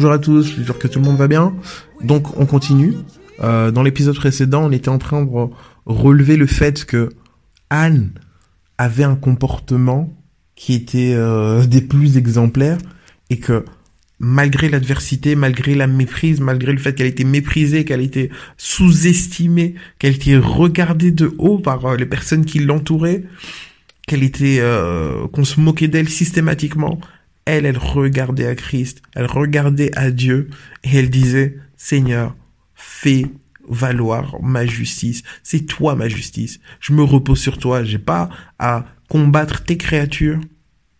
Bonjour à tous, j'espère que tout le monde va bien. Donc on continue. Euh, dans l'épisode précédent, on était en train de re- relever le fait que Anne avait un comportement qui était euh, des plus exemplaires et que malgré l'adversité, malgré la méprise, malgré le fait qu'elle était méprisée, qu'elle était sous-estimée, qu'elle était regardée de haut par euh, les personnes qui l'entouraient, qu'elle était qu'on se moquait d'elle systématiquement, elle, elle regardait à Christ, elle regardait à Dieu et elle disait, Seigneur, fais valoir ma justice. C'est toi ma justice. Je me repose sur toi. J'ai pas à combattre tes créatures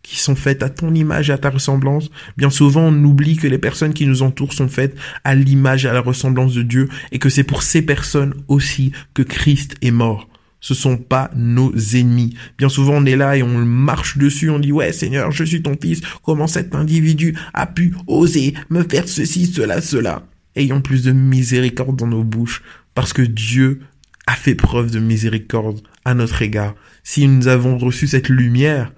qui sont faites à ton image et à ta ressemblance. Bien souvent, on oublie que les personnes qui nous entourent sont faites à l'image et à la ressemblance de Dieu et que c'est pour ces personnes aussi que Christ est mort. Ce sont pas nos ennemis. Bien souvent, on est là et on marche dessus, on dit, ouais, Seigneur, je suis ton fils. Comment cet individu a pu oser me faire ceci, cela, cela? Ayons plus de miséricorde dans nos bouches parce que Dieu a fait preuve de miséricorde à notre égard. Si nous avons reçu cette lumière,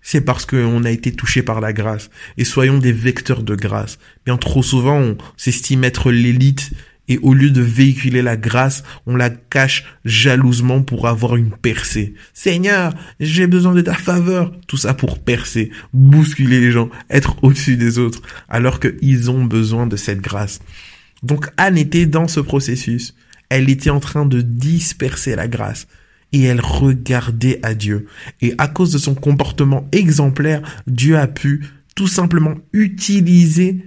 c'est parce qu'on a été touché par la grâce. Et soyons des vecteurs de grâce. Bien trop souvent, on s'estime être l'élite et au lieu de véhiculer la grâce, on la cache jalousement pour avoir une percée. Seigneur, j'ai besoin de ta faveur. Tout ça pour percer, bousculer les gens, être au-dessus des autres, alors qu'ils ont besoin de cette grâce. Donc Anne était dans ce processus. Elle était en train de disperser la grâce et elle regardait à Dieu. Et à cause de son comportement exemplaire, Dieu a pu tout simplement utiliser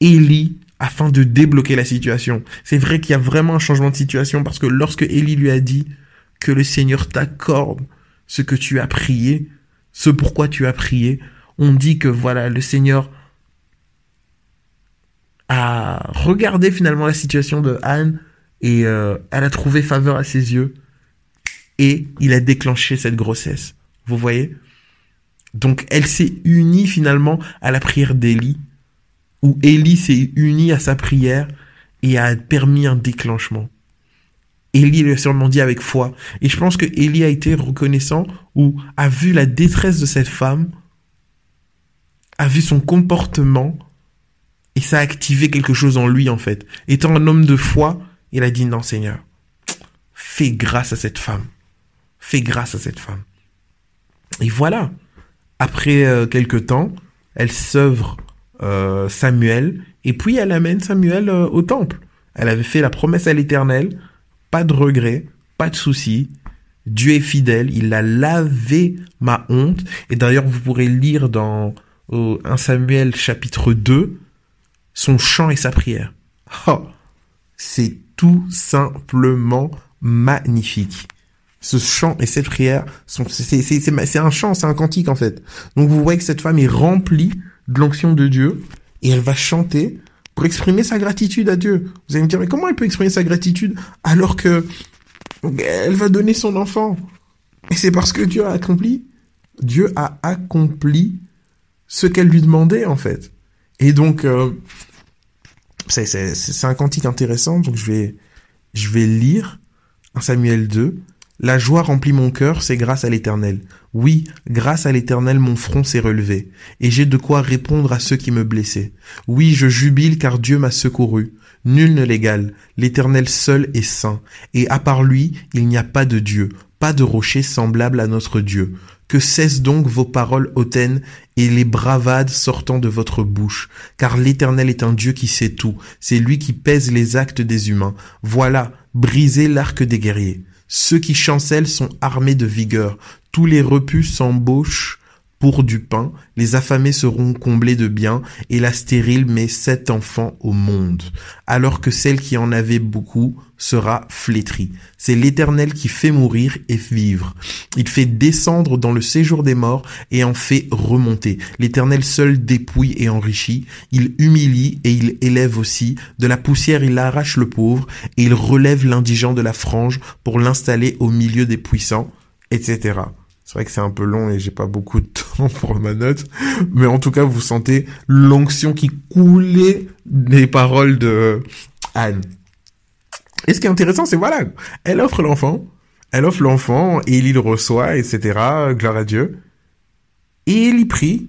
Élie afin de débloquer la situation. C'est vrai qu'il y a vraiment un changement de situation parce que lorsque Élie lui a dit que le Seigneur t'accorde ce que tu as prié, ce pourquoi tu as prié, on dit que voilà, le Seigneur a regardé finalement la situation de Anne et euh, elle a trouvé faveur à ses yeux et il a déclenché cette grossesse. Vous voyez? Donc elle s'est unie finalement à la prière d'Élie où Élie s'est uni à sa prière et a permis un déclenchement. Élie a sûrement dit avec foi. Et je pense que Élie a été reconnaissant ou a vu la détresse de cette femme, a vu son comportement et ça a activé quelque chose en lui en fait. Étant un homme de foi, il a dit non Seigneur, fais grâce à cette femme. Fais grâce à cette femme. Et voilà. Après euh, quelque temps, elle s'œuvre euh, Samuel et puis elle amène Samuel euh, au temple. Elle avait fait la promesse à l'Éternel, pas de regret, pas de souci. Dieu est fidèle, il a lavé ma honte. Et d'ailleurs, vous pourrez lire dans euh, 1 Samuel chapitre 2 son chant et sa prière. Oh, c'est tout simplement magnifique. Ce chant et cette prière sont, c'est, un chant, c'est un cantique en fait. Donc vous voyez que cette femme est remplie de l'onction de Dieu et elle va chanter pour exprimer sa gratitude à Dieu. Vous allez me dire, mais comment elle peut exprimer sa gratitude alors que elle va donner son enfant? Et c'est parce que Dieu a accompli. Dieu a accompli ce qu'elle lui demandait en fait. Et donc, euh, c'est, un cantique intéressant, donc je vais, je vais lire un Samuel 2. La joie remplit mon cœur, c'est grâce à l'Éternel. Oui, grâce à l'Éternel, mon front s'est relevé, et j'ai de quoi répondre à ceux qui me blessaient. Oui, je jubile car Dieu m'a secouru. Nul ne l'égale. L'Éternel seul est saint, et à part lui, il n'y a pas de Dieu, pas de rocher semblable à notre Dieu. Que cessent donc vos paroles hautaines et les bravades sortant de votre bouche, car l'Éternel est un Dieu qui sait tout, c'est lui qui pèse les actes des humains. Voilà, brisez l'arc des guerriers. Ceux qui chancellent sont armés de vigueur. Tous les repus s'embauchent pour du pain, les affamés seront comblés de biens, et la stérile met sept enfants au monde, alors que celle qui en avait beaucoup sera flétrie. C'est l'Éternel qui fait mourir et vivre. Il fait descendre dans le séjour des morts et en fait remonter. L'Éternel seul dépouille et enrichit. Il humilie et il élève aussi. De la poussière il arrache le pauvre et il relève l'indigent de la frange pour l'installer au milieu des puissants, etc. C'est vrai que c'est un peu long et j'ai pas beaucoup de temps pour ma note, mais en tout cas, vous sentez l'onction qui coulait des paroles de Anne. Et ce qui est intéressant, c'est voilà, elle offre l'enfant, elle offre l'enfant et il le reçoit, etc. Gloire à Dieu. Et il y prie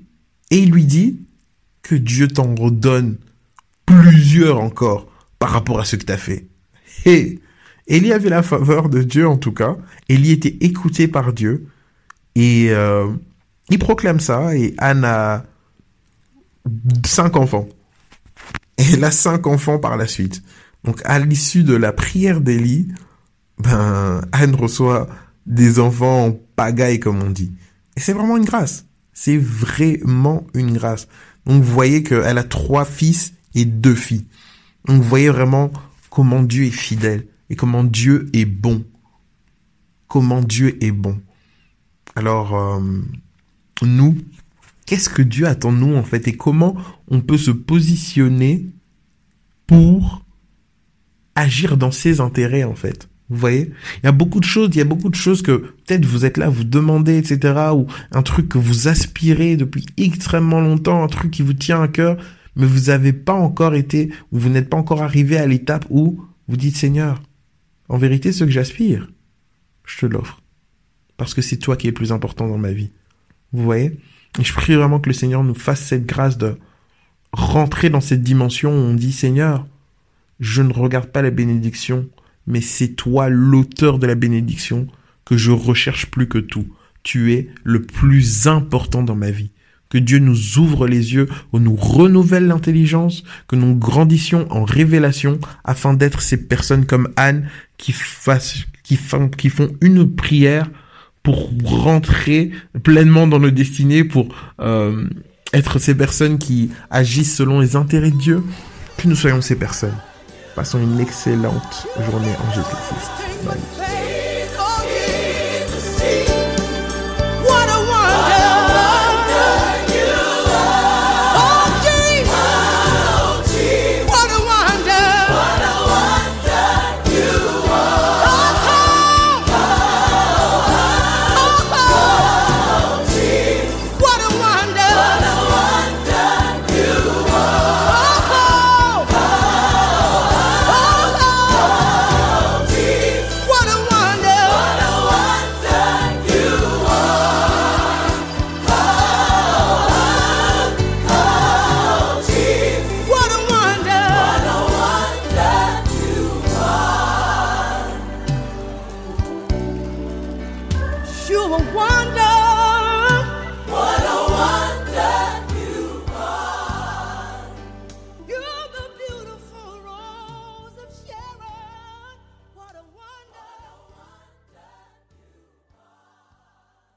et il lui dit que Dieu t'en redonne plusieurs encore par rapport à ce que t'as fait. Et Élie avait la faveur de Dieu en tout cas. Élie était écouté par Dieu. Et euh, il proclame ça et Anne a cinq enfants. Et elle a cinq enfants par la suite. Donc à l'issue de la prière d'Élie, ben Anne reçoit des enfants en pagaille comme on dit. Et c'est vraiment une grâce. C'est vraiment une grâce. Donc vous voyez qu'elle a trois fils et deux filles. Donc vous voyez vraiment comment Dieu est fidèle et comment Dieu est bon. Comment Dieu est bon. Alors, euh, nous, qu'est-ce que Dieu attend de nous en fait et comment on peut se positionner pour agir dans ses intérêts en fait? Vous voyez? Il y a beaucoup de choses, il y a beaucoup de choses que peut-être vous êtes là, vous demandez, etc. Ou un truc que vous aspirez depuis extrêmement longtemps, un truc qui vous tient à cœur, mais vous n'avez pas encore été, ou vous n'êtes pas encore arrivé à l'étape où vous dites Seigneur, en vérité, ce que j'aspire, je te l'offre parce que c'est toi qui es plus important dans ma vie. Vous voyez? Et je prie vraiment que le Seigneur nous fasse cette grâce de rentrer dans cette dimension où on dit Seigneur, je ne regarde pas la bénédiction, mais c'est toi l'auteur de la bénédiction que je recherche plus que tout. Tu es le plus important dans ma vie. Que Dieu nous ouvre les yeux, ou nous renouvelle l'intelligence, que nous grandissions en révélation afin d'être ces personnes comme Anne qui font une prière pour rentrer pleinement dans nos destinées, pour euh, être ces personnes qui agissent selon les intérêts de Dieu, que nous soyons ces personnes. Passons une excellente journée en Jésus-Christ. you a wonder.